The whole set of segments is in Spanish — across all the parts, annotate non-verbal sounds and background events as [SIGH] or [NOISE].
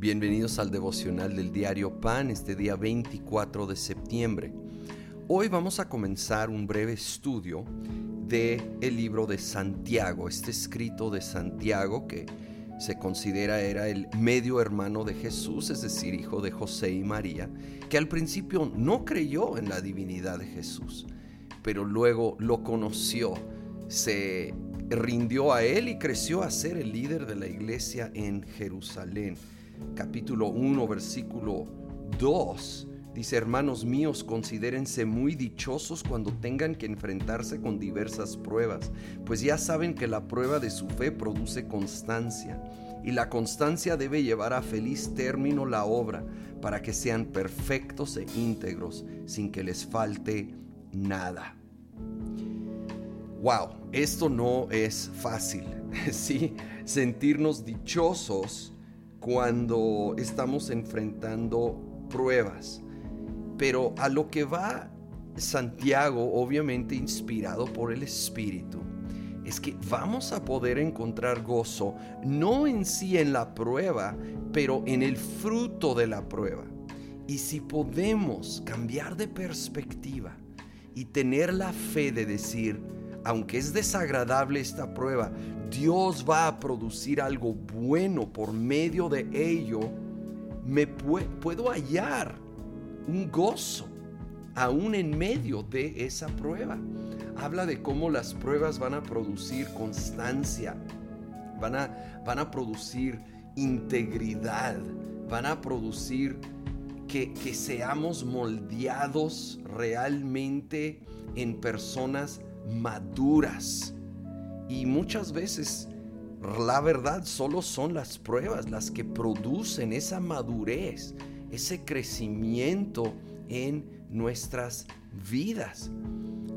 Bienvenidos al devocional del diario Pan este día 24 de septiembre. Hoy vamos a comenzar un breve estudio de el libro de Santiago, este escrito de Santiago que se considera era el medio hermano de Jesús, es decir, hijo de José y María, que al principio no creyó en la divinidad de Jesús, pero luego lo conoció, se rindió a él y creció a ser el líder de la iglesia en Jerusalén capítulo 1, versículo 2. Dice, hermanos míos, considérense muy dichosos cuando tengan que enfrentarse con diversas pruebas, pues ya saben que la prueba de su fe produce constancia, y la constancia debe llevar a feliz término la obra, para que sean perfectos e íntegros, sin que les falte nada. Wow, esto no es fácil, [LAUGHS] ¿sí? Sentirnos dichosos cuando estamos enfrentando pruebas. Pero a lo que va Santiago, obviamente inspirado por el Espíritu, es que vamos a poder encontrar gozo no en sí en la prueba, pero en el fruto de la prueba. Y si podemos cambiar de perspectiva y tener la fe de decir, aunque es desagradable esta prueba, Dios va a producir algo bueno por medio de ello, me puedo hallar un gozo aún en medio de esa prueba. Habla de cómo las pruebas van a producir constancia, van a, van a producir integridad, van a producir que, que seamos moldeados realmente en personas maduras. Y muchas veces la verdad solo son las pruebas las que producen esa madurez, ese crecimiento en nuestras vidas.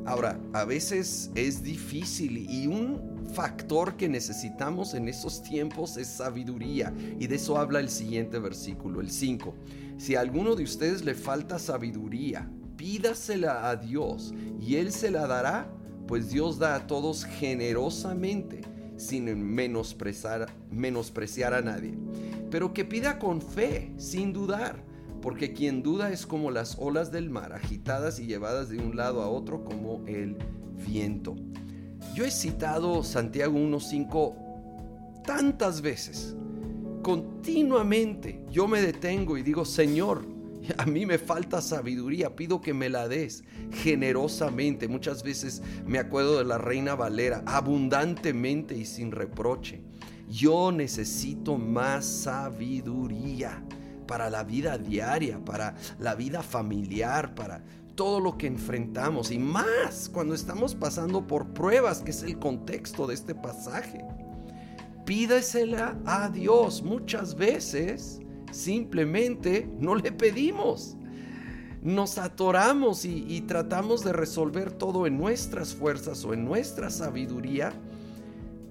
Ahora, a veces es difícil y un factor que necesitamos en esos tiempos es sabiduría. Y de eso habla el siguiente versículo, el 5. Si a alguno de ustedes le falta sabiduría, pídasela a Dios y Él se la dará pues Dios da a todos generosamente, sin menospreciar, menospreciar a nadie. Pero que pida con fe, sin dudar, porque quien duda es como las olas del mar, agitadas y llevadas de un lado a otro como el viento. Yo he citado Santiago 1.5 tantas veces. Continuamente yo me detengo y digo, Señor, [LAUGHS] A mí me falta sabiduría, pido que me la des generosamente. Muchas veces me acuerdo de la reina Valera, abundantemente y sin reproche. Yo necesito más sabiduría para la vida diaria, para la vida familiar, para todo lo que enfrentamos y más cuando estamos pasando por pruebas, que es el contexto de este pasaje. Pídesela a Dios muchas veces simplemente no le pedimos. Nos atoramos y, tratamos de resolver todo en nuestras fuerzas o en nuestra sabiduría.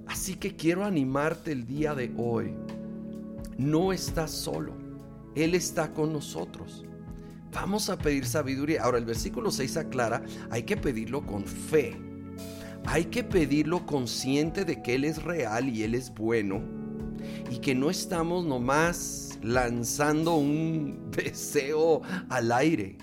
Así que quiero animarte el día de hoy. No estás solo. Él está con nosotros. Vamos a pedir sabiduría. Ahora el versículo 6 aclara, hay que pedirlo con fe. Hay que pedirlo consciente de que Él es real y Él es bueno. Y que no estamos nomás lanzando un [LAUGHS] deseo al aire.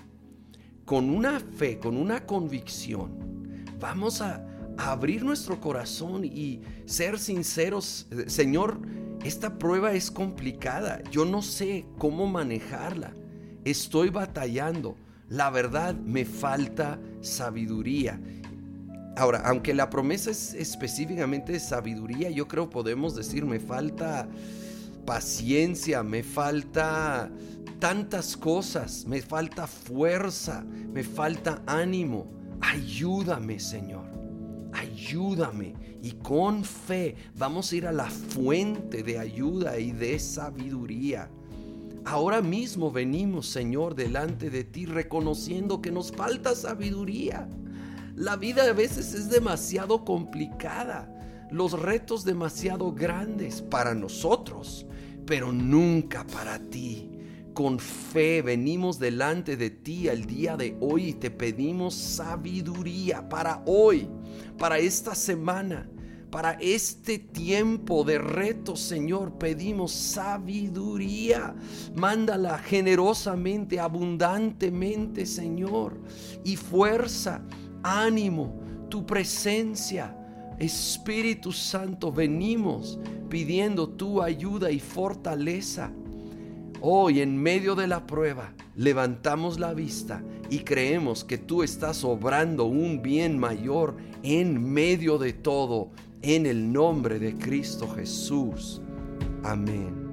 Con una fe, con una convicción, vamos a, abrir nuestro corazón y ser sinceros. Señor, esta prueba es complicada. Yo no sé cómo manejarla. Estoy batallando. La verdad, me falta sabiduría. Ahora, aunque la promesa es específicamente sabiduría, yo creo podemos decir, me falta paciencia, me falta tantas cosas, me falta fuerza, me falta ánimo. Ayúdame, Señor. Ayúdame. Y con fe vamos a ir a la fuente de ayuda y de sabiduría. Ahora mismo venimos, Señor, delante de ti reconociendo que nos falta sabiduría. La vida a veces es demasiado complicada los retos demasiado grandes para nosotros, pero nunca para ti. Con fe venimos delante de ti el día de hoy y te pedimos sabiduría para hoy, para esta semana, Para este tiempo de reto, Señor, pedimos sabiduría. Mándala generosamente, abundantemente, Señor. Y fuerza, ánimo, tu presencia. Espíritu Santo, venimos pidiendo tu ayuda y fortaleza. Hoy en medio de la prueba levantamos la vista y creemos que tú estás obrando un bien mayor en medio de todo, en el nombre de Cristo Jesús. Amén.